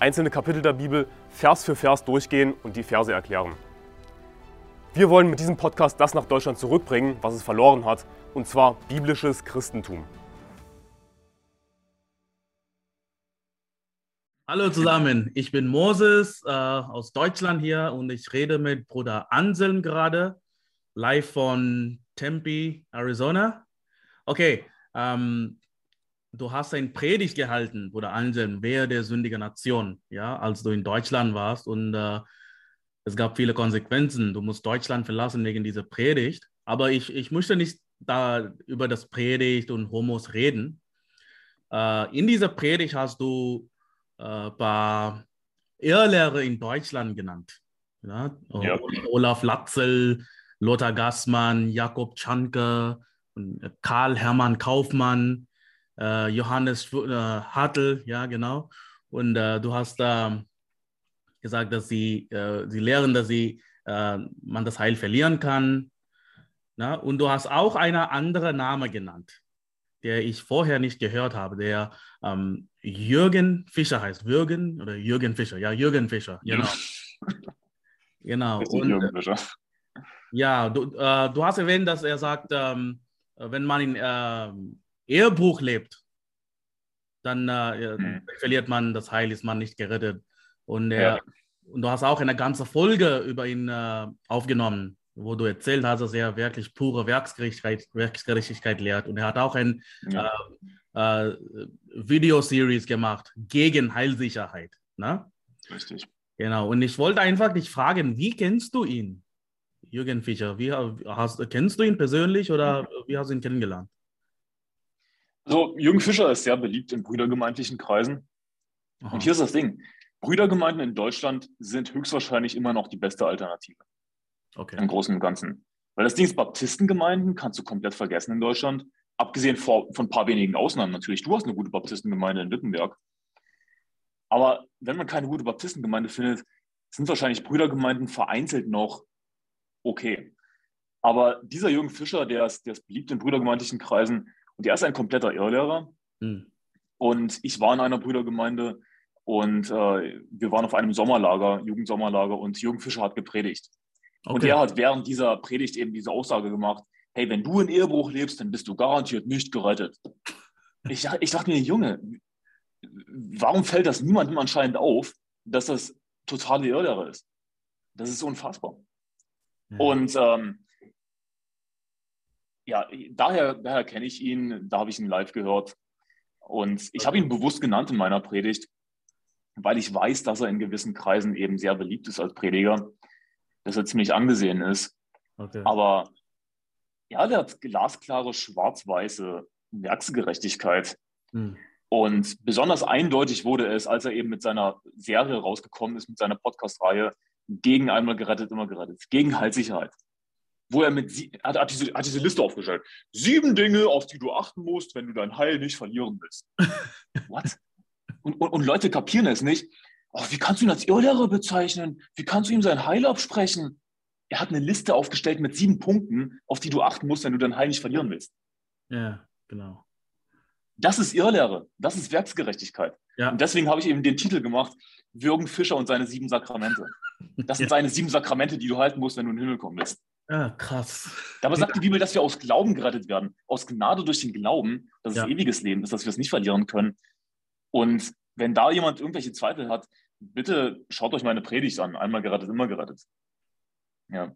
einzelne Kapitel der Bibel Vers für Vers durchgehen und die Verse erklären. Wir wollen mit diesem Podcast das nach Deutschland zurückbringen, was es verloren hat, und zwar biblisches Christentum. Hallo zusammen, ich bin Moses äh, aus Deutschland hier und ich rede mit Bruder Anselm gerade, live von Tempe, Arizona. Okay, ähm, du hast ein Predigt gehalten, Bruder Anselm, wer der sündige Nation, ja, als du in Deutschland warst und äh, es gab viele Konsequenzen. Du musst Deutschland verlassen wegen dieser Predigt. Aber ich, ich möchte nicht da über das Predigt und Homos reden. Äh, in dieser Predigt hast du äh, ein paar Irrlehrer in Deutschland genannt. Ja? ja. Olaf Latzel, Lothar Gassmann, Jakob Czanke, Karl Hermann Kaufmann, äh, Johannes äh, Hartl, ja, genau. Und äh, du hast da gesagt, dass sie, äh, sie lehren, dass sie, äh, man das Heil verlieren kann. Na? Und du hast auch einen anderen Namen genannt, der ich vorher nicht gehört habe, der ähm, Jürgen Fischer heißt. Jürgen oder Jürgen Fischer, ja, Jürgen Fischer, genau. genau. Und, Jürgen Fischer. Ja, du, äh, du hast erwähnt, dass er sagt, ähm, wenn man in äh, Ehebruch lebt, dann äh, hm. verliert man das Heil, ist man nicht gerettet. Und, er, ja. und du hast auch eine ganze Folge über ihn äh, aufgenommen, wo du erzählt hast, dass er wirklich pure Werksgerechtigkeit, Werksgerechtigkeit lehrt. Und er hat auch ein ja. äh, äh, Videoseries gemacht gegen Heilsicherheit. Ne? Richtig. Genau. Und ich wollte einfach dich fragen, wie kennst du ihn, Jürgen Fischer? Wie hast, kennst du ihn persönlich oder wie hast du ihn kennengelernt? Also, Jürgen Fischer ist sehr beliebt in brüdergemeindlichen Kreisen. Aha. Und hier ist das Ding. Brüdergemeinden in Deutschland sind höchstwahrscheinlich immer noch die beste Alternative. Okay. Im Großen und Ganzen. Weil das Ding ist, Baptistengemeinden kannst du komplett vergessen in Deutschland. Abgesehen von, von ein paar wenigen Ausnahmen natürlich. Du hast eine gute Baptistengemeinde in Wittenberg. Aber wenn man keine gute Baptistengemeinde findet, sind wahrscheinlich Brüdergemeinden vereinzelt noch okay. Aber dieser Jürgen Fischer, der ist, der ist beliebt in brüdergemeindlichen Kreisen und der ist ein kompletter Irrlehrer. Mhm. Und ich war in einer Brüdergemeinde, und äh, wir waren auf einem Sommerlager, Jugendsommerlager, und Jürgen Fischer hat gepredigt. Okay. Und er hat während dieser Predigt eben diese Aussage gemacht: Hey, wenn du in Ehebruch lebst, dann bist du garantiert nicht gerettet. Ich, ich dachte mir, Junge, warum fällt das niemandem anscheinend auf, dass das totale Irrlehre ist? Das ist unfassbar. Ja. Und ähm, ja, daher, daher kenne ich ihn, da habe ich ihn live gehört. Und ich habe ihn bewusst genannt in meiner Predigt, weil ich weiß, dass er in gewissen Kreisen eben sehr beliebt ist als Prediger, dass er ziemlich angesehen ist. Okay. Aber ja, der hat glasklare, schwarz-weiße Werksgerechtigkeit. Hm. Und besonders eindeutig wurde es, als er eben mit seiner Serie rausgekommen ist, mit seiner Podcast-Reihe gegen einmal gerettet, immer gerettet, gegen Heilsicherheit. Wo er mit, hat, hat, diese, hat diese Liste aufgestellt. Sieben Dinge, auf die du achten musst, wenn du dein Heil nicht verlieren willst. What? Und, und, und Leute kapieren es nicht. Oh, wie kannst du ihn als Irrlehrer bezeichnen? Wie kannst du ihm sein Heil absprechen? Er hat eine Liste aufgestellt mit sieben Punkten, auf die du achten musst, wenn du dein Heil nicht verlieren willst. Ja, genau. Das ist Irrlehre. Das ist Werksgerechtigkeit. Ja. Und deswegen habe ich eben den Titel gemacht: Jürgen Fischer und seine sieben Sakramente. Das sind ja. seine sieben Sakramente, die du halten musst, wenn du in den Himmel kommen willst. Ja, krass. Dabei sagt die Bibel, dass wir aus Glauben gerettet werden. Aus Gnade durch den Glauben, dass es ewiges Leben ist, dass wir es nicht verlieren können. Und wenn da jemand irgendwelche Zweifel hat, bitte schaut euch meine Predigt an. Einmal gerettet, immer gerettet. Ja.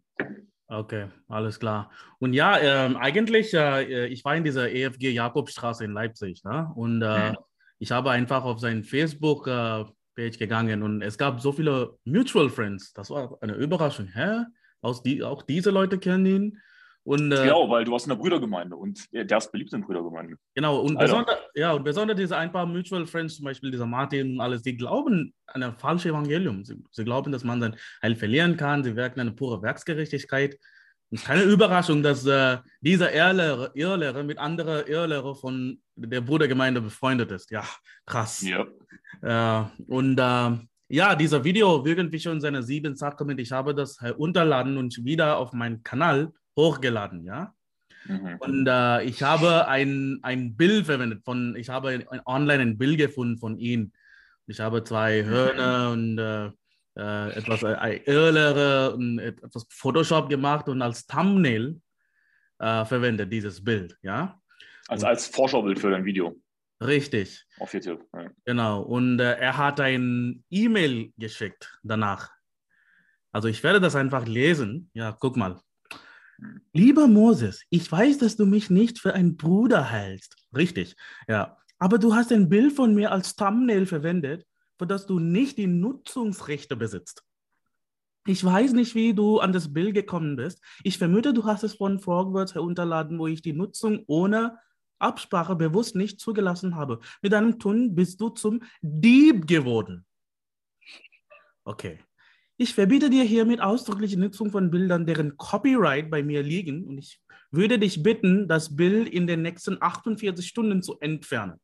Okay, alles klar. Und ja, äh, eigentlich, äh, ich war in dieser EFG Jakobstraße in Leipzig ne? und äh, mhm. ich habe einfach auf seinen Facebook-Page gegangen und es gab so viele Mutual Friends. Das war eine Überraschung. Hä? Aus die, auch diese Leute kennen ihn. Und, äh, genau, weil du hast eine Brüdergemeinde und der ist beliebt in Brüdergemeinden. Genau, und besonders, ja, und besonders diese ein paar Mutual Friends, zum Beispiel dieser Martin und alles, die glauben an ein falsches Evangelium. Sie, sie, glauben, dass man sein Heil verlieren kann. Sie wirken eine pure Werksgerechtigkeit. Es ist keine Überraschung, dass äh, dieser Irrlehrer, Irrlehrer mit anderen Irrlehrer von der Brudergemeinde befreundet ist. Ja, krass. Ja. Äh, und äh, ja, dieser Video, irgendwie schon seine sieben Sakramente, ich habe das herunterladen und wieder auf meinen Kanal hochgeladen, ja. Mhm. Und äh, ich habe ein, ein Bild verwendet von, ich habe online ein Bild gefunden von ihm. Ich habe zwei mhm. Hörner und äh, äh etwas äh, Irrlehre und etwas Photoshop gemacht und als Thumbnail äh, verwendet dieses Bild, ja. Also als Vorschaubild für dein Video. Richtig. Auf YouTube. Ja. Genau. Und äh, er hat ein E-Mail geschickt danach. Also ich werde das einfach lesen. Ja, guck mal. Lieber Moses, ich weiß, dass du mich nicht für einen Bruder hältst. Richtig, ja. Aber du hast ein Bild von mir als Thumbnail verwendet, für das du nicht die Nutzungsrechte besitzt. Ich weiß nicht, wie du an das Bild gekommen bist. Ich vermute, du hast es von Frogwords herunterladen, wo ich die Nutzung ohne Absprache bewusst nicht zugelassen habe. Mit deinem Tun bist du zum Dieb geworden. Okay. Ich verbiete dir hiermit ausdrückliche Nutzung von Bildern, deren Copyright bei mir liegen. Und ich würde dich bitten, das Bild in den nächsten 48 Stunden zu entfernen.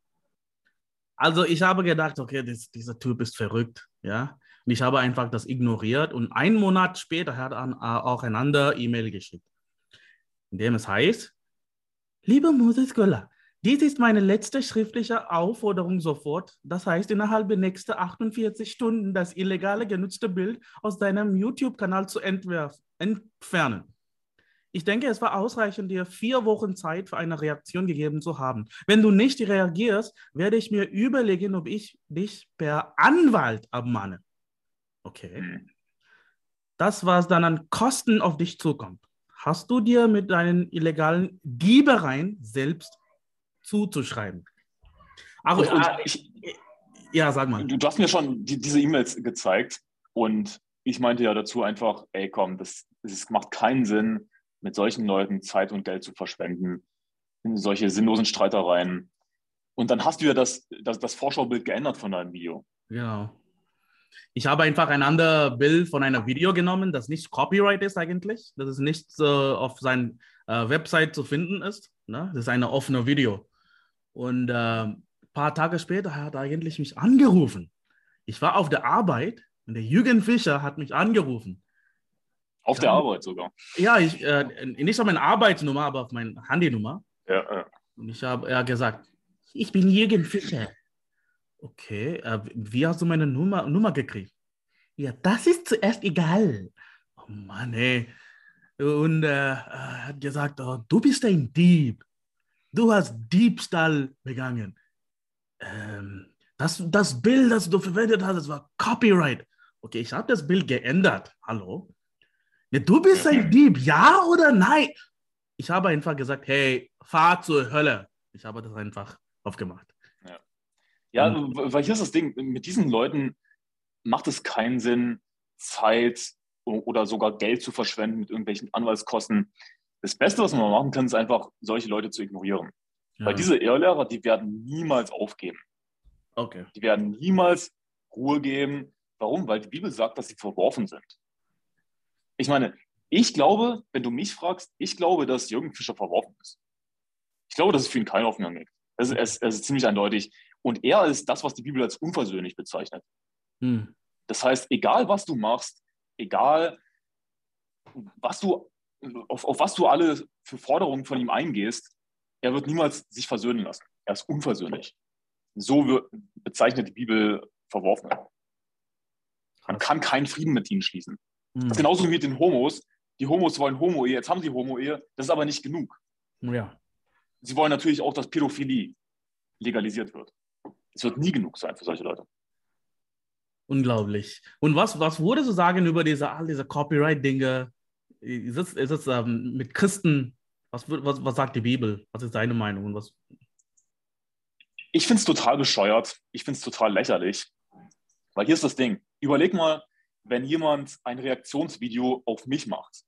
Also ich habe gedacht, okay, das, dieser Typ ist verrückt, ja. Und ich habe einfach das ignoriert und einen Monat später hat er auch einander E-Mail geschickt, in dem es heißt, lieber Moses Göller, dies ist meine letzte schriftliche Aufforderung sofort. Das heißt, innerhalb der nächsten 48 Stunden das illegale genutzte Bild aus deinem YouTube-Kanal zu entfernen. Ich denke, es war ausreichend, dir vier Wochen Zeit für eine Reaktion gegeben zu haben. Wenn du nicht reagierst, werde ich mir überlegen, ob ich dich per Anwalt abmahne. Okay. Hm. Das, was dann an Kosten auf dich zukommt, hast du dir mit deinen illegalen Diebereien selbst zuzuschreiben. Aber und, und ich, ja, sag mal. Du, du hast mir schon die, diese E-Mails gezeigt und ich meinte ja dazu einfach, ey komm, das, das macht keinen Sinn, mit solchen Leuten Zeit und Geld zu verschwenden, in solche sinnlosen Streitereien. Und dann hast du ja das, das, das Vorschaubild geändert von deinem Video. Genau. Ich habe einfach ein anderes Bild von einem Video genommen, das nicht Copyright ist eigentlich, das ist nicht äh, auf seiner äh, Website zu finden ist. Ne? Das ist ein offenes Video. Und äh, ein paar Tage später hat er eigentlich mich angerufen. Ich war auf der Arbeit und der Jürgen Fischer hat mich angerufen. Auf der Arbeit sogar? Ja, ich, äh, nicht auf meine Arbeitsnummer, aber auf meine Handynummer. Ja, ja. Und ich habe gesagt, ich bin Jürgen Fischer. Okay, äh, wie hast du meine Nummer, Nummer gekriegt? Ja, das ist zuerst egal. Oh Mann, ey. Und äh, er hat gesagt, oh, du bist ein Dieb du hast Diebstahl begangen. Ähm, das, das Bild, das du verwendet hast, das war Copyright. Okay, ich habe das Bild geändert. Hallo? Ja, du bist ein Dieb, ja oder nein? Ich habe einfach gesagt, hey, fahr zur Hölle. Ich habe das einfach aufgemacht. Ja, ja weil hier ist das Ding, mit diesen Leuten macht es keinen Sinn, Zeit oder sogar Geld zu verschwenden mit irgendwelchen Anwaltskosten das Beste, was man machen kann, ist einfach, solche Leute zu ignorieren. Ja. Weil diese Irrlehrer, die werden niemals aufgeben. Okay. Die werden niemals Ruhe geben. Warum? Weil die Bibel sagt, dass sie verworfen sind. Ich meine, ich glaube, wenn du mich fragst, ich glaube, dass Jürgen Fischer verworfen ist. Ich glaube, dass es für ihn keinen Hoffnung gibt. Es, es, es ist ziemlich eindeutig. Und er ist das, was die Bibel als unversöhnlich bezeichnet. Hm. Das heißt, egal was du machst, egal was du auf, auf was du alle für Forderungen von ihm eingehst, er wird niemals sich versöhnen lassen. Er ist unversöhnlich. So wird, bezeichnet die Bibel verworfen. Man kann keinen Frieden mit ihnen schließen. Mhm. Das ist genauso wie mit den Homos. Die Homos wollen Homo-Ehe, jetzt haben sie Homo-Ehe, das ist aber nicht genug. Ja. Sie wollen natürlich auch, dass Pädophilie legalisiert wird. Es wird nie genug sein für solche Leute. Unglaublich. Und was, was wurde so sagen über diese, all diese Copyright-Dinge? ist es, ist es ähm, mit Christen, was, was, was sagt die Bibel? Was ist deine Meinung? Was? Ich finde es total bescheuert. Ich finde es total lächerlich. Weil hier ist das Ding. Überleg mal, wenn jemand ein Reaktionsvideo auf mich macht.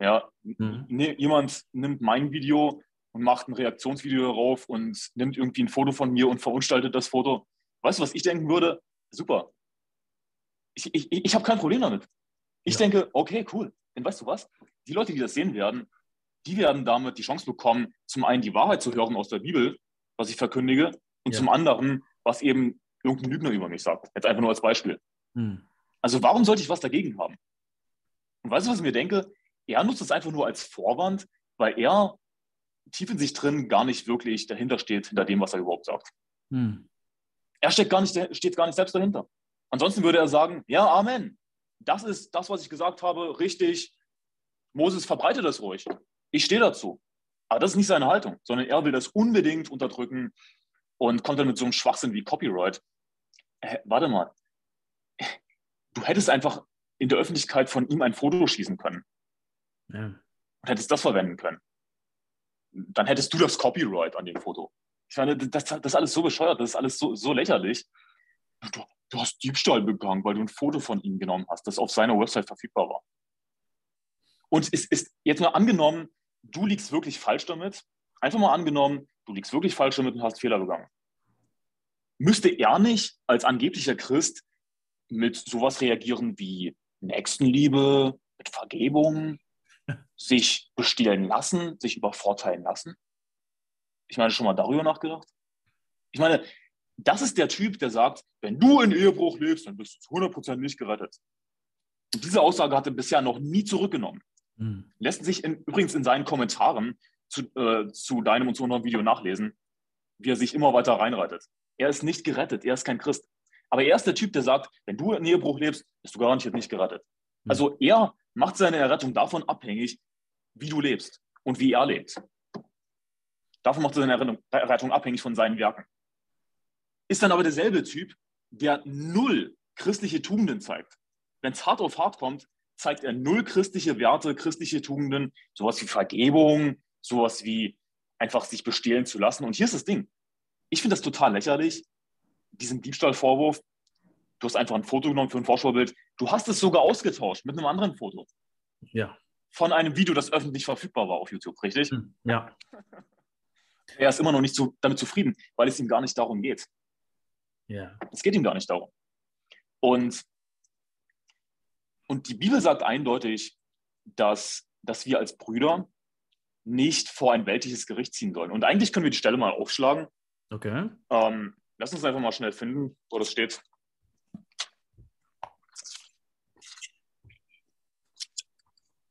Ja, mhm. ne, jemand nimmt mein Video und macht ein Reaktionsvideo darauf und nimmt irgendwie ein Foto von mir und verunstaltet das Foto. Weißt du, was ich denken würde? Super. Ich, ich, ich habe kein Problem damit. Ich ja. denke, okay, cool. Denn weißt du was? Die Leute, die das sehen werden, die werden damit die Chance bekommen, zum einen die Wahrheit zu hören aus der Bibel, was ich verkündige, und ja. zum anderen, was eben irgendein Lügner über mich sagt. Jetzt einfach nur als Beispiel. Hm. Also warum sollte ich was dagegen haben? Und weißt du, was ich mir denke? Er nutzt es einfach nur als Vorwand, weil er tief in sich drin gar nicht wirklich dahinter steht, hinter dem, was er überhaupt sagt. Hm. Er steckt gar nicht, steht gar nicht selbst dahinter. Ansonsten würde er sagen, ja, Amen. Das ist das, was ich gesagt habe, richtig. Moses verbreitet das ruhig. Ich stehe dazu. Aber das ist nicht seine Haltung, sondern er will das unbedingt unterdrücken und kommt dann mit so einem Schwachsinn wie Copyright. Äh, warte mal. Du hättest einfach in der Öffentlichkeit von ihm ein Foto schießen können. Ja. Und hättest das verwenden können. Dann hättest du das Copyright an dem Foto. Ich meine, das, das ist alles so bescheuert, das ist alles so, so lächerlich. Du, du hast Diebstahl begangen, weil du ein Foto von ihm genommen hast, das auf seiner Website verfügbar war. Und es ist jetzt mal angenommen, du liegst wirklich falsch damit. Einfach mal angenommen, du liegst wirklich falsch damit und hast Fehler begangen. Müsste er nicht als angeblicher Christ mit sowas reagieren wie Nächstenliebe, mit Vergebung, sich bestehlen lassen, sich übervorteilen lassen? Ich meine, schon mal darüber nachgedacht? Ich meine, das ist der Typ, der sagt, wenn du in Ehebruch lebst, dann bist du zu 100% nicht gerettet. Diese Aussage hat er bisher noch nie zurückgenommen. Mhm. Lässt sich in, übrigens in seinen Kommentaren zu, äh, zu deinem und zu unserem Video nachlesen, wie er sich immer weiter reinreitet. Er ist nicht gerettet, er ist kein Christ. Aber er ist der Typ, der sagt, wenn du in Ehebruch lebst, bist du garantiert nicht gerettet. Mhm. Also er macht seine Errettung davon abhängig, wie du lebst und wie er lebt. Davon macht er seine Errettung abhängig von seinen Werken. Ist dann aber derselbe Typ, der null christliche Tugenden zeigt. Wenn es hart auf hart kommt, zeigt er null christliche Werte, christliche Tugenden, sowas wie Vergebung, sowas wie einfach sich bestehlen zu lassen. Und hier ist das Ding. Ich finde das total lächerlich, diesen Diebstahlvorwurf. Du hast einfach ein Foto genommen für ein Vorschaubild. Du hast es sogar ausgetauscht mit einem anderen Foto. Ja. Von einem Video, das öffentlich verfügbar war auf YouTube, richtig? Hm, ja. Er ist immer noch nicht so damit zufrieden, weil es ihm gar nicht darum geht. Ja. Es geht ihm gar nicht darum. Und und die Bibel sagt eindeutig, dass, dass wir als Brüder nicht vor ein weltliches Gericht ziehen sollen. Und eigentlich können wir die Stelle mal aufschlagen. Okay. Ähm, lass uns einfach mal schnell finden, wo das steht.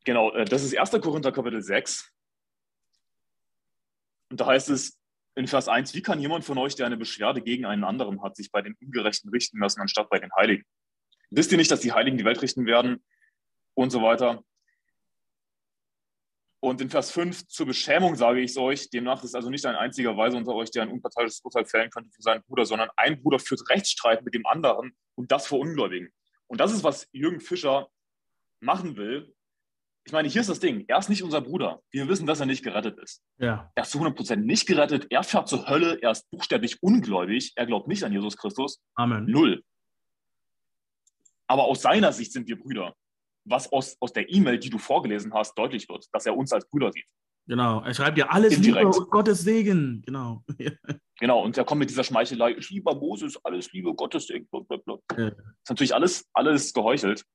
Genau, äh, das ist 1. Korinther Kapitel 6. Und da heißt es in Vers 1, wie kann jemand von euch, der eine Beschwerde gegen einen anderen hat, sich bei den Ungerechten richten lassen, anstatt bei den Heiligen? Wisst ihr nicht, dass die Heiligen die Welt richten werden? Und so weiter. Und in Vers 5, zur Beschämung sage ich es euch, demnach ist also nicht ein einziger Weise unter euch, der ein unparteiisches Urteil fällen könnte für seinen Bruder, sondern ein Bruder führt Rechtsstreit mit dem anderen und das vor Ungläubigen. Und das ist, was Jürgen Fischer machen will. Ich meine, hier ist das Ding. Er ist nicht unser Bruder. Wir wissen, dass er nicht gerettet ist. Ja. Er ist zu 100% nicht gerettet. Er fährt zur Hölle. Er ist buchstäblich ungläubig. Er glaubt nicht an Jesus Christus. Amen. Null. Aber aus seiner Sicht sind wir Brüder. Was aus, aus der E-Mail, die du vorgelesen hast, deutlich wird, dass er uns als Brüder sieht. Genau, er schreibt ja alles Indirekt. Liebe und Gottes Segen. Genau. genau, und er kommt mit dieser Schmeichelei, ich liebe Moses, alles Liebe, Gottes Segen. Blablabla. Ja. Das ist natürlich alles, alles geheuchelt.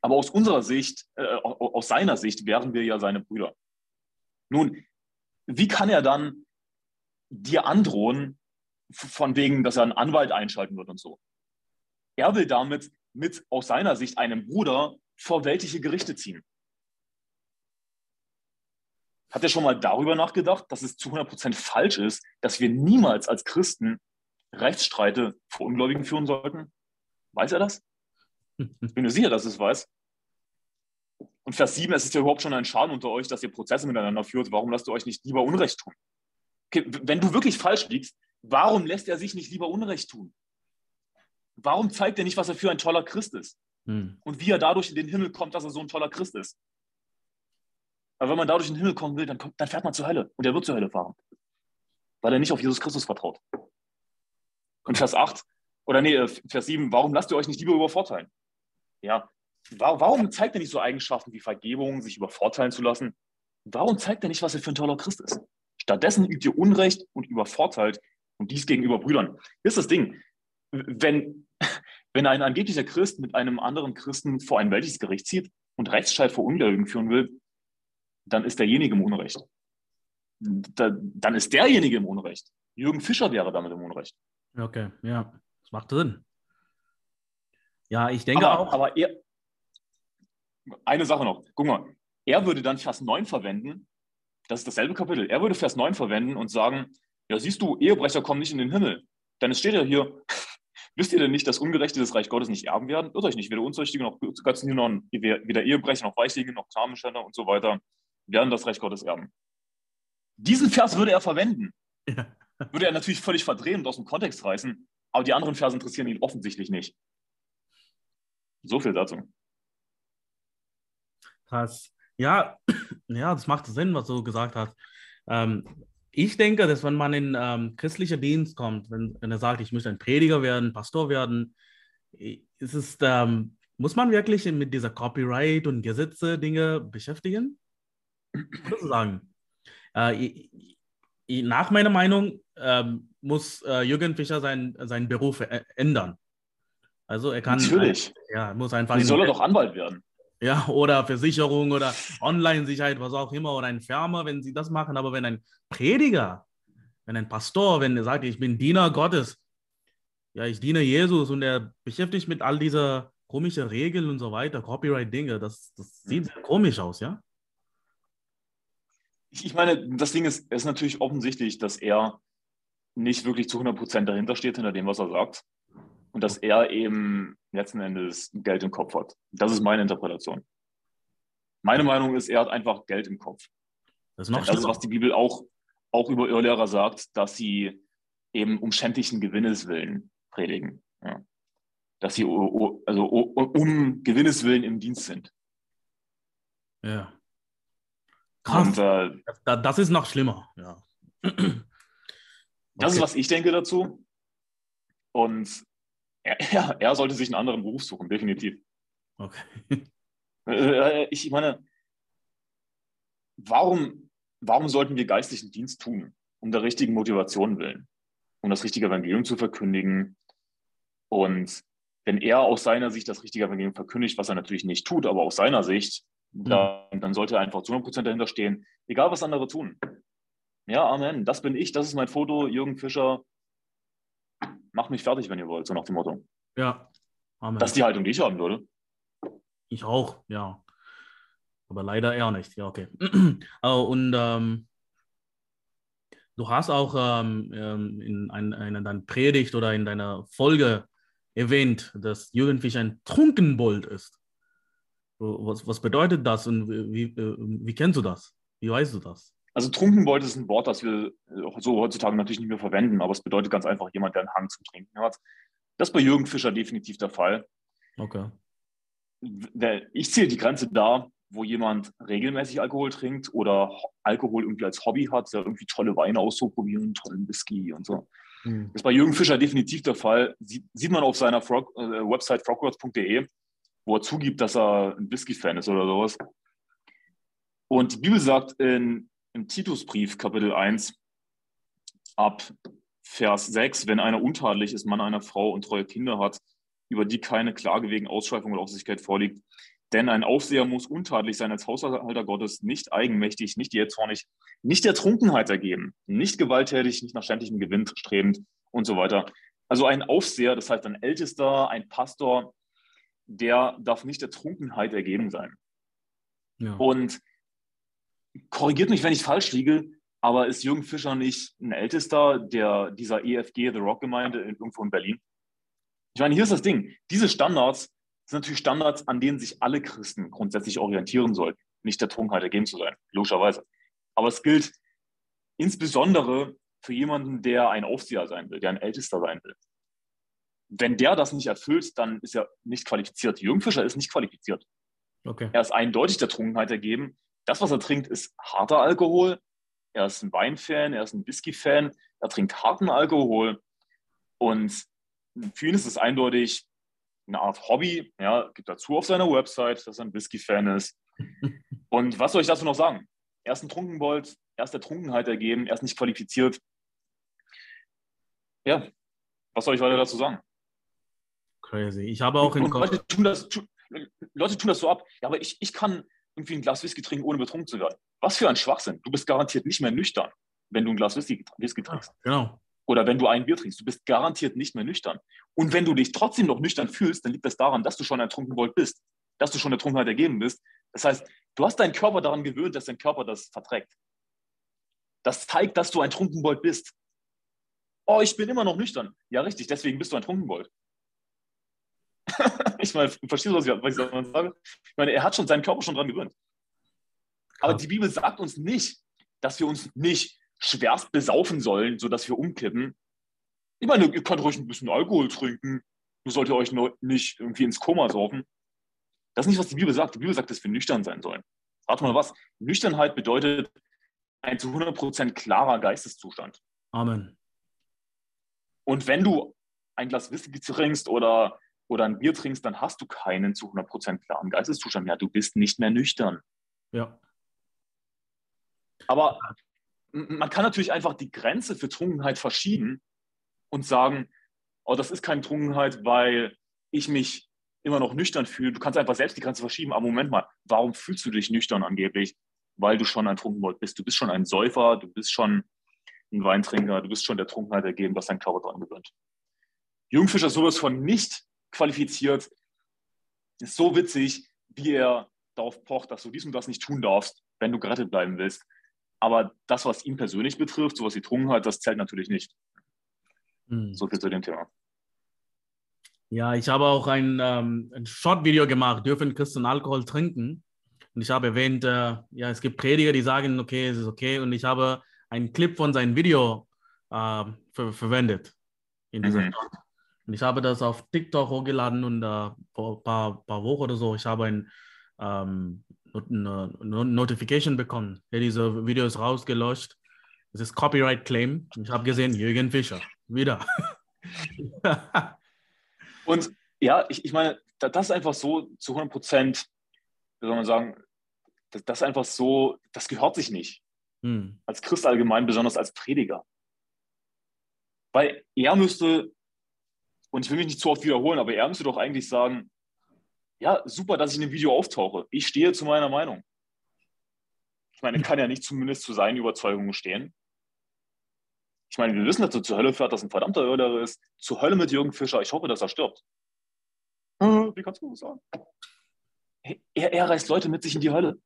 Aber aus unserer Sicht, äh, aus seiner Sicht wären wir ja seine Brüder. Nun, wie kann er dann dir androhen, von wegen, dass er einen Anwalt einschalten wird und so? Er will damit mit aus seiner Sicht einem Bruder vor weltliche Gerichte ziehen. Hat er schon mal darüber nachgedacht, dass es zu 100% falsch ist, dass wir niemals als Christen Rechtsstreite vor Ungläubigen führen sollten? Weiß er das? Ich bin mir sicher, dass es weiß. Und Vers 7, es ist ja überhaupt schon ein Schaden unter euch, dass ihr Prozesse miteinander führt. Warum lasst ihr euch nicht lieber Unrecht tun? Okay, wenn du wirklich falsch liegst, warum lässt er sich nicht lieber Unrecht tun? warum zeigt er nicht, was er für ein toller Christ ist? Hm. Und wie er dadurch in den Himmel kommt, dass er so ein toller Christ ist? Aber wenn man dadurch in den Himmel kommen will, dann, kommt, dann fährt man zur Hölle. Und er wird zur Hölle fahren. Weil er nicht auf Jesus Christus vertraut. Und Vers 8, oder nee, äh, Vers 7, warum lasst ihr euch nicht lieber übervorteilen? Ja, warum zeigt er nicht so Eigenschaften wie Vergebung, sich übervorteilen zu lassen? Warum zeigt er nicht, was er für ein toller Christ ist? Stattdessen übt ihr Unrecht und übervorteilt und dies gegenüber Brüdern. Hier ist das Ding. Wenn, wenn ein angeblicher Christ mit einem anderen Christen vor ein weltliches Gericht zieht und Rechtsstreit vor Ungläubigen führen will, dann ist derjenige im Unrecht. Da, dann ist derjenige im Unrecht. Jürgen Fischer wäre damit im Unrecht. Okay, ja, das macht Sinn. Ja, ich denke aber, auch. Aber er, eine Sache noch, guck mal, er würde dann Vers 9 verwenden, das ist dasselbe Kapitel, er würde Vers 9 verwenden und sagen, ja, siehst du, Ehebrecher kommen nicht in den Himmel. Denn es steht ja hier, wisst ihr denn nicht, dass Ungerechte das Reich Gottes nicht erben werden? Irrt euch nicht, weder Unzüchtige noch Götzenhühner, weder Ehebrecher noch Weichlinge noch Kamenschänder und so weiter werden das Reich Gottes erben. Diesen Vers würde er verwenden. Ja. Würde er natürlich völlig verdrehen und aus dem Kontext reißen, aber die anderen Verse interessieren ihn offensichtlich nicht. So viel dazu. Krass. Ja, ja, das macht Sinn, was du gesagt hast. Ähm, ich denke, dass wenn man in ähm, christlicher Dienst kommt, wenn, wenn, er sagt, ich möchte ein Prediger werden, Pastor werden, ist es, ähm, muss man wirklich mit dieser Copyright und Gesetze Dinge beschäftigen? Sozusagen. Äh, nach meiner Meinung äh, muss äh, Jürgen Fischer sein, seinen Beruf ändern. Also er kann. Natürlich. ja, muss einfach. Wie soll er doch Anwalt werden? Ja, oder Versicherung oder Online-Sicherheit, was auch immer, oder ein Firma, wenn sie das machen. Aber wenn ein Prediger, wenn ein Pastor, wenn er sagt, ich bin Diener Gottes, ja, ich diene Jesus und er beschäftigt mit all dieser komischen Regeln und so weiter, Copyright-Dinge, das, das sieht sehr komisch aus, ja? Ich meine, das Ding ist, ist natürlich offensichtlich, dass er nicht wirklich zu 100% dahinter steht, hinter dem, was er sagt und dass er eben letzten Endes Geld im Kopf hat. Das ist meine Interpretation. Meine Meinung ist, er hat einfach Geld im Kopf. Das ist, noch das ist was die Bibel auch, auch über Irrlehrer sagt, dass sie eben um schändlichen Gewinnes willen predigen. Ja. Dass sie also um Gewinnes willen im Dienst sind. Ja. Krass. Und, äh, das, das, ist noch schlimmer. Ja. Das okay. ist, was ich denke dazu. Und er, er, sollte sich einen anderen Beruf suchen, definitiv. Okay. Äh, äh, ich meine, warum, warum sollten wir geistlichen Dienst tun? Um der richtigen Motivation willen, um das richtige Evangelium zu verkündigen. Und wenn er aus seiner Sicht das richtige Evangelium verkündigt, was er natürlich nicht tut, aber aus seiner Sicht, mhm. dann, dann sollte er einfach zu 100% dahinter stehen, egal was andere tun. Ja, Amen. Das bin ich, das ist mein Foto, Jürgen Fischer, macht mich fertig, wenn ihr wollt, so nach dem Motto. Ja. Amen. Das ist die Haltung, die ich haben würde. Ich auch, ja. Aber leider eher nicht. Ja, okay. Und ähm, du hast auch ähm, ähm in, ein, in deiner Predigt oder in deiner Folge erwähnt, dass Jürgen Fischer ein Trunkenbold ist. Was, was bedeutet das und wie, wie, äh, wie kennst du das? Wie weißt du das? Also Trunkenbold ist ein Wort, das wir so heutzutage natürlich nicht mehr verwenden, aber es bedeutet ganz einfach jemand, der einen Hang zum Trinken hat. Das ist bei Jürgen Fischer definitiv der Fall. Okay. Ich zähle die Grenze da, wo jemand regelmäßig Alkohol trinkt oder Alkohol irgendwie als Hobby hat, der irgendwie tolle Weine auszuprobieren, tollen Whisky und so. Mhm. Das ist bei Jürgen Fischer definitiv der Fall. Sieht, sieht man auf seiner Frog, äh, Website frogwords.de, wo er zugibt, dass er ein Whisky-Fan ist oder sowas. Und die Bibel sagt in im Titusbrief, Kapitel 1, ab Vers 6, wenn einer untadelig ist, Mann einer Frau und treue Kinder hat, über die keine Klage wegen Ausschweifung oder Aufsichtlichkeit vorliegt. Denn ein Aufseher muss untadelig sein als Haushalter Gottes, nicht eigenmächtig, nicht jähzornig, nicht der Trunkenheit ergeben, nicht gewalttätig, nicht nach schändlichem Gewinn strebend und so weiter. Also ein Aufseher, das heißt ein Ältester, ein Pastor, der darf nicht der Trunkenheit ergeben sein. Ja. Und korrigiert mich, wenn ich falsch liege, aber ist Jürgen Fischer nicht ein Ältester der, dieser EFG, The Rock Gemeinde irgendwo in Berlin? Ich meine, hier ist das Ding. Diese Standards sind natürlich Standards, an denen sich alle Christen grundsätzlich orientieren sollten. Nicht der Trunkenheit ergeben zu sein, logischerweise. Aber es gilt insbesondere für jemanden, der ein Aufseher sein will, der ein Ältester sein will. Wenn der das nicht erfüllt, dann ist er nicht qualifiziert. Jürgen Fischer ist nicht qualifiziert. Okay. Er ist eindeutig der Trunkenheit ergeben das, was er trinkt, ist harter Alkohol. Er ist ein Weinfan, er ist ein Whisky-Fan, er trinkt harten Alkohol. Und für ihn ist es eindeutig, eine Art Hobby, ja, gibt dazu auf seiner Website, dass er ein Whisky-Fan ist. Und was soll ich dazu noch sagen? Er ist ein Trunkenbold, er ist der Trunkenheit ergeben, er ist nicht qualifiziert. Ja, was soll ich weiter dazu sagen? Crazy. Ich habe auch in Leute tun, das, Leute tun das so ab. Ja, aber ich, ich kann irgendwie ein Glas Whisky trinken, ohne betrunken zu werden. Was für ein Schwachsinn. Du bist garantiert nicht mehr nüchtern, wenn du ein Glas Whisky, Whisky trinkst. Genau. Oder wenn du ein Bier trinkst. Du bist garantiert nicht mehr nüchtern. Und wenn du dich trotzdem noch nüchtern fühlst, dann liegt das daran, dass du schon ein Trunkenbold bist. Dass du schon der Trunkenheit ergeben bist. Das heißt, du hast deinen Körper daran gewöhnt, dass dein Körper das verträgt. Das zeigt, dass du ein Trunkenbold bist. Oh, ich bin immer noch nüchtern. Ja, richtig, deswegen bist du ein Trunkenbold. ich meine, verstehst du, was ich, was ich sage? Ich meine, er hat schon seinen Körper schon dran gewöhnt. Aber die Bibel sagt uns nicht, dass wir uns nicht schwerst besaufen sollen, sodass wir umkippen. Ich meine, ihr könnt ruhig ein bisschen Alkohol trinken. Ihr solltet euch nur nicht irgendwie ins Koma saufen. Das ist nicht, was die Bibel sagt. Die Bibel sagt, dass wir nüchtern sein sollen. Rat mal was. Nüchternheit bedeutet ein zu 100% klarer Geisteszustand. Amen. Und wenn du ein Glas Whisky trinkst oder oder ein Bier trinkst, dann hast du keinen zu 100% klaren Geisteszustand mehr. Du bist nicht mehr nüchtern. Ja. Aber man kann natürlich einfach die Grenze für Trunkenheit verschieben und sagen, oh, das ist keine Trunkenheit, weil ich mich immer noch nüchtern fühle. Du kannst einfach selbst die Grenze verschieben. Aber Moment mal, warum fühlst du dich nüchtern angeblich? Weil du schon ein Trunkenbold bist. Du bist schon ein Säufer, du bist schon ein Weintrinker, du bist schon der Trunkenheit ergeben, was dein Körper dran gewöhnt. Jungfischer sowas von nicht qualifiziert. Ist so witzig, wie er darauf pocht, dass du dies und das nicht tun darfst, wenn du gerettet bleiben willst. Aber das, was ihn persönlich betrifft, so was die Trunkenheit, das zählt natürlich nicht. Hm. So viel zu dem Thema. Ja, ich habe auch ein, ähm, ein Short-Video gemacht, dürfen Christen Alkohol trinken? Und ich habe erwähnt, äh, ja, es gibt Prediger, die sagen, okay, es ist okay. Und ich habe einen Clip von seinem Video äh, ver verwendet in dieser mhm. Und ich habe das auf TikTok hochgeladen und äh, vor ein paar, paar Wochen oder so, ich habe ein, ähm, eine Notification bekommen. Ja, diese Video ist rausgelöscht. Es ist Copyright Claim. Ich habe gesehen, Jürgen Fischer. Wieder. und ja, ich, ich meine, das ist einfach so zu 100 Prozent, wie soll man sagen, das, das ist einfach so, das gehört sich nicht. Hm. Als Christ allgemein, besonders als Prediger. Weil er müsste und ich will mich nicht zu oft wiederholen, aber er müsste doch eigentlich sagen, ja, super, dass ich in dem Video auftauche. Ich stehe zu meiner Meinung. Ich meine, er kann ja nicht zumindest zu seinen Überzeugungen stehen. Ich meine, wir wissen, dass er zur Hölle fährt, dass ein verdammter Irrlehrer ist. Zur Hölle mit Jürgen Fischer. Ich hoffe, dass er stirbt. Wie kannst du das sagen? Er, er reißt Leute mit sich in die Hölle.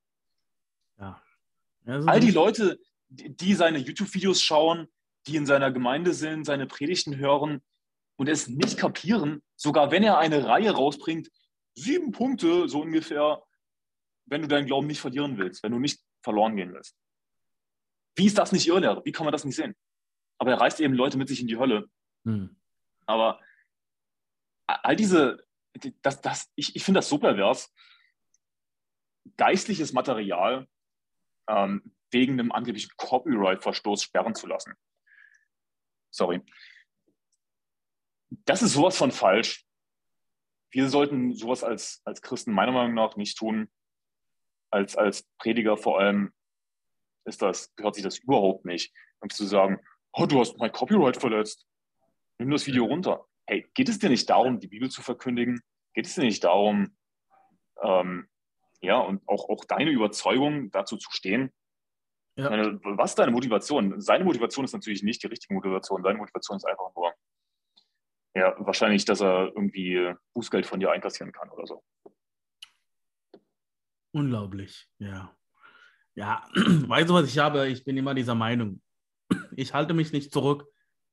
Ja. Also All die Leute, die seine YouTube-Videos schauen, die in seiner Gemeinde sind, seine Predigten hören, und es nicht kapieren, sogar wenn er eine Reihe rausbringt, sieben Punkte so ungefähr, wenn du deinen Glauben nicht verlieren willst, wenn du nicht verloren gehen willst. Wie ist das nicht Irrlehre? Wie kann man das nicht sehen? Aber er reißt eben Leute mit sich in die Hölle. Hm. Aber all diese, das, das, ich, ich finde das so pervers, geistliches Material ähm, wegen einem angeblichen Copyright-Verstoß sperren zu lassen. Sorry das ist sowas von falsch. Wir sollten sowas als, als Christen meiner Meinung nach nicht tun. Als, als Prediger vor allem ist das, gehört sich das überhaupt nicht. Um zu sagen, oh, du hast mein Copyright verletzt. Nimm das Video runter. Hey, geht es dir nicht darum, die Bibel zu verkündigen? Geht es dir nicht darum, ähm, ja, und auch, auch deine Überzeugung dazu zu stehen? Ja. Meine, was ist deine Motivation? Seine Motivation ist natürlich nicht die richtige Motivation. Seine Motivation ist einfach nur, ja, wahrscheinlich, dass er irgendwie Bußgeld von dir einkassieren kann oder so. Unglaublich, ja. Ja, weißt du, was ich habe? Ich bin immer dieser Meinung. Ich halte mich nicht zurück.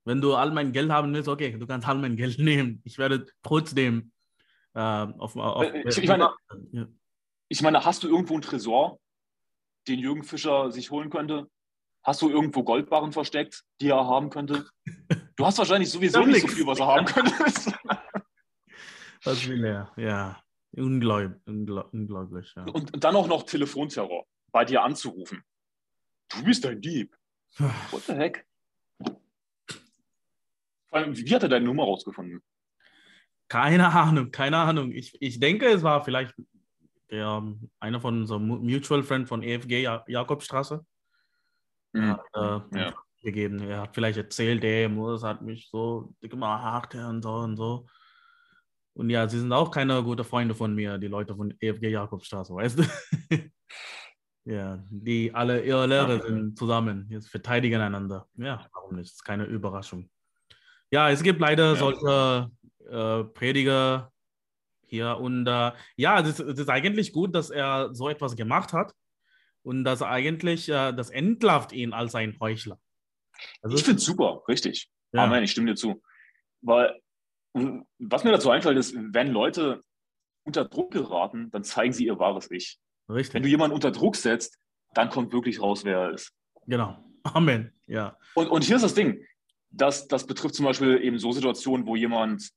Wenn du all mein Geld haben willst, okay, du kannst all mein Geld nehmen. Ich werde trotzdem äh, auf, auf äh, ich, ich, meine, ja. ich meine, hast du irgendwo einen Tresor, den Jürgen Fischer sich holen könnte? Hast du irgendwo Goldbarren versteckt, die er haben könnte? Du hast wahrscheinlich sowieso nicht so viel, was er haben könnte. was will er? Ja, unglaublich. unglaublich ja. Und, und, dann auch noch Telefonterror, bei dir anzurufen. Du bist ein Dieb. What the heck? Wie hat er deine Nummer rausgefunden? Keine Ahnung, keine Ahnung. Ich, ich denke, es war vielleicht der, einer von unserem Mutual Friend von EFG, Jakobstraße. Mhm. Hat, äh, ja. Gegeben. Er hat vielleicht erzählt, ey, Moses hat mich so gemacht und so und so. Und ja, sie sind auch keine guten Freunde von mir, die Leute von EFG Jakobstraße, weißt du? ja, die alle ihre Lehre sind zusammen, jetzt verteidigen einander. Ja, warum nicht? Das ist keine Überraschung. Ja, es gibt leider ja. solche äh, Prediger hier und äh, ja, es ist, es ist, eigentlich gut, dass er so etwas gemacht hat und dass eigentlich äh, das entlarvt ihn als ein Heuchler. Also, ich finde es super, richtig. Ja. Amen, ich stimme dir zu. Weil was mir dazu einfällt, ist, wenn Leute unter Druck geraten, dann zeigen sie ihr wahres Ich. Richtig. Wenn du jemanden unter Druck setzt, dann kommt wirklich raus, wer er ist. Genau. Amen. Ja. Und, und hier ist das Ding. Das, das betrifft zum Beispiel eben so Situationen, wo jemand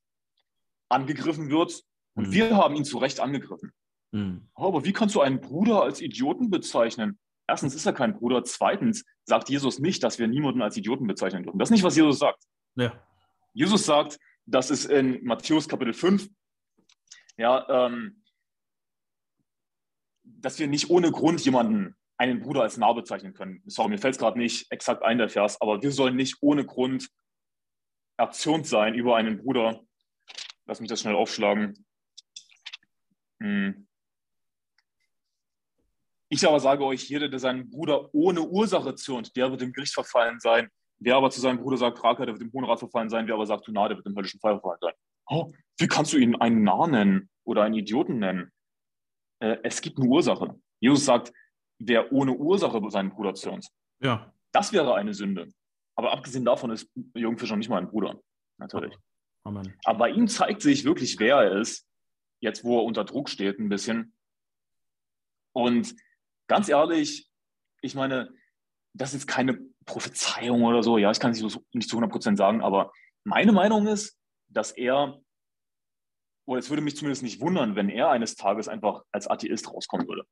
angegriffen wird und mhm. wir haben ihn zu Recht angegriffen. Mhm. Aber wie kannst du einen Bruder als Idioten bezeichnen? Erstens ist er kein Bruder. Zweitens sagt Jesus nicht, dass wir niemanden als Idioten bezeichnen dürfen. Das ist nicht, was Jesus sagt. Ja. Jesus sagt, das ist in Matthäus Kapitel 5. Ja, ähm, dass wir nicht ohne Grund jemanden, einen Bruder als Narr bezeichnen können. Sorry, mir fällt es gerade nicht exakt ein, der Vers, aber wir sollen nicht ohne Grund erzürnt sein über einen Bruder. Lass mich das schnell aufschlagen. Hm. Ich aber sage euch, jeder, der seinen Bruder ohne Ursache zürnt, der wird im Gericht verfallen sein. Wer aber zu seinem Bruder sagt, Raka, der wird im Hohen Rat verfallen sein. Wer aber sagt, du nah, der wird im höllischen Feuer verfallen sein. Oh, wie kannst du ihn einen Narr nennen oder einen Idioten nennen? Äh, es gibt eine Ursache. Jesus sagt, wer ohne Ursache seinen Bruder zürnt. Ja. Das wäre eine Sünde. Aber abgesehen davon ist Jürgen Fischer nicht mal ein Bruder. Natürlich. Amen. Aber bei ihm zeigt sich wirklich, wer er ist, jetzt wo er unter Druck steht, ein bisschen. Und ganz ehrlich, ich meine, das ist keine Prophezeiung oder so. Ja, ich kann es nicht zu 100 Prozent sagen, aber meine Meinung ist, dass er, oder es würde mich zumindest nicht wundern, wenn er eines Tages einfach als Atheist rauskommen würde.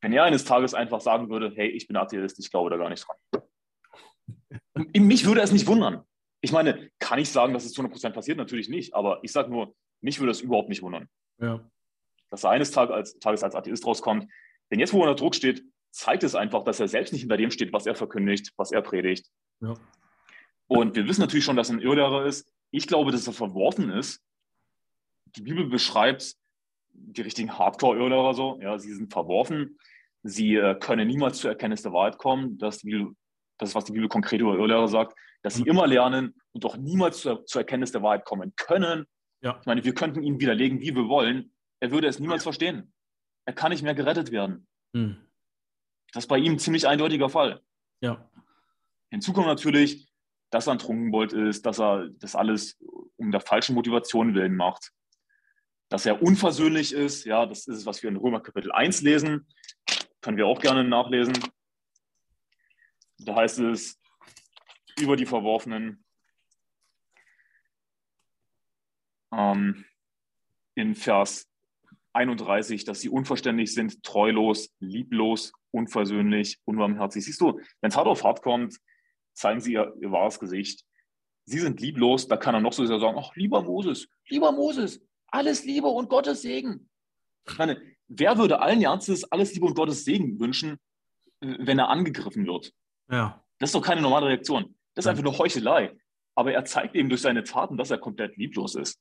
Wenn er eines Tages einfach sagen würde, hey, ich bin Atheist, ich glaube da gar nicht dran. mich würde es nicht wundern. Ich meine, kann ich sagen, dass es zu 100 Prozent passiert? Natürlich nicht, aber ich sage nur, mich würde es überhaupt nicht wundern. Ja. Dass er eines Tages als, Tages als Atheist rauskommt. Denn jetzt, wo er unter Druck steht, zeigt es einfach, dass er selbst nicht hinter dem steht, was er verkündigt, was er predigt. Ja. Und wir wissen natürlich schon, dass er ein Irrlehrer ist. Ich glaube, dass er verworfen ist. Die Bibel beschreibt die richtigen Hardcore-Irrlehrer so. Ja, sie sind verworfen. Sie äh, können niemals zur Erkenntnis der Wahrheit kommen. Das, Bibel, das ist, was die Bibel konkret über Irrlehrer sagt, dass sie mhm. immer lernen und doch niemals zur, zur Erkenntnis der Wahrheit kommen können. Ja. Ich meine, wir könnten ihn widerlegen, wie wir wollen. Er würde es niemals verstehen. Er kann nicht mehr gerettet werden. Mhm. Das ist bei ihm ein ziemlich eindeutiger Fall. Ja. Hinzu kommt natürlich, dass er ein Trunkenbold ist, dass er das alles um der falschen Motivation willen macht. Dass er unversöhnlich ist, ja, das ist es, was wir in Römer Kapitel 1 lesen. Können wir auch gerne nachlesen. Da heißt es über die Verworfenen ähm, in Vers 31, dass sie unverständlich sind, treulos, lieblos, unversöhnlich, unbarmherzig. Siehst du, wenn es hart auf hart kommt, zeigen sie ihr, ihr wahres Gesicht. Sie sind lieblos, da kann er noch so sehr sagen, ach, lieber Moses, lieber Moses, alles Liebe und Gottes Segen. Ich meine, wer würde allen Ernstes alles Liebe und Gottes Segen wünschen, wenn er angegriffen wird? Ja. Das ist doch keine normale Reaktion. Das ist einfach nur Heuchelei. Aber er zeigt eben durch seine Taten, dass er komplett lieblos ist.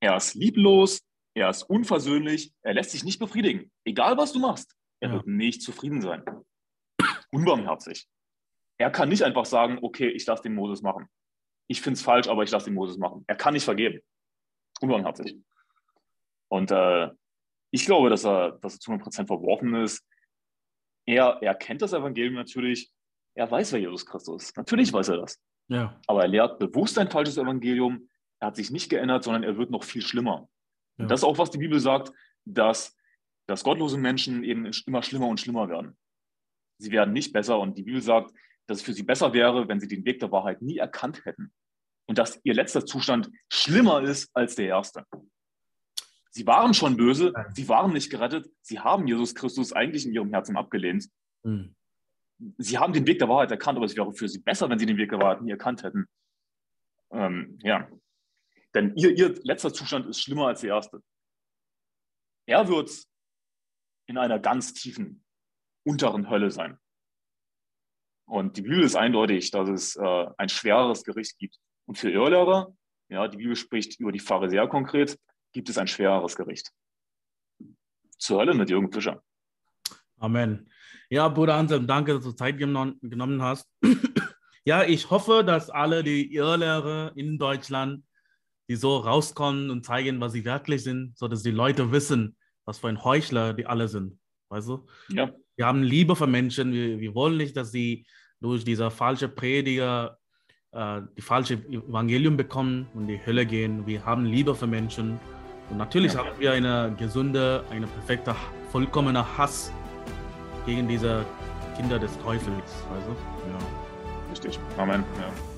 Er ist lieblos, er ist unversöhnlich, er lässt sich nicht befriedigen. Egal, was du machst, er ja. wird nicht zufrieden sein. Unbarmherzig. Er kann nicht einfach sagen, okay, ich lasse den Moses machen. Ich finde es falsch, aber ich lasse den Moses machen. Er kann nicht vergeben. Unbarmherzig. Und äh, ich glaube, dass er, dass er zu 100% verworfen ist. Er, er kennt das Evangelium natürlich. Er weiß, wer Jesus Christus ist. Natürlich weiß er das. Ja. Aber er lehrt bewusst ein falsches Evangelium. Er hat sich nicht geändert, sondern er wird noch viel schlimmer. Ja. Und das ist auch, was die Bibel sagt, dass, dass gottlose Menschen eben immer schlimmer und schlimmer werden. Sie werden nicht besser und die Bibel sagt, dass es für sie besser wäre, wenn sie den Weg der Wahrheit nie erkannt hätten und dass ihr letzter Zustand schlimmer ist als der erste. Sie waren schon böse, sie waren nicht gerettet, sie haben Jesus Christus eigentlich in ihrem Herzen abgelehnt. Mhm. Sie haben den Weg der Wahrheit erkannt, aber es wäre für sie besser, wenn sie den Weg der Wahrheit nie erkannt hätten. Ähm, ja, Denn ihr, ihr letzter Zustand ist schlimmer als der erste. Er wird in einer ganz tiefen, unteren Hölle sein. Und die Bibel ist eindeutig, dass es äh, ein schwereres Gericht gibt. Und für Irrlehrer, ja, die Bibel spricht über die Pharisäer konkret, gibt es ein schwereres Gericht. Zur Hölle mit Jürgen Fischer. Amen. Ja, Bruder Anselm, danke, dass du Zeit genommen, hast. ja, ich hoffe, dass alle die Irrlehrer in Deutschland, die so rauskommen und zeigen, was sie wirklich sind, sodass die Leute wissen, was für ein Heuchler die alle sind. Weißt du? Ja. Wir haben Liebe für Menschen. Wir, wir wollen nicht, dass sie durch diese falsche Prediger äh, die falsche Evangelium bekommen und die Hölle gehen. Wir haben Liebe für Menschen. Und natürlich ja. haben wir eine gesunde, eine perfekte, vollkommene Hass gegen diese Kinder des Teufels. Also, ja. Richtig. Amen. Ja.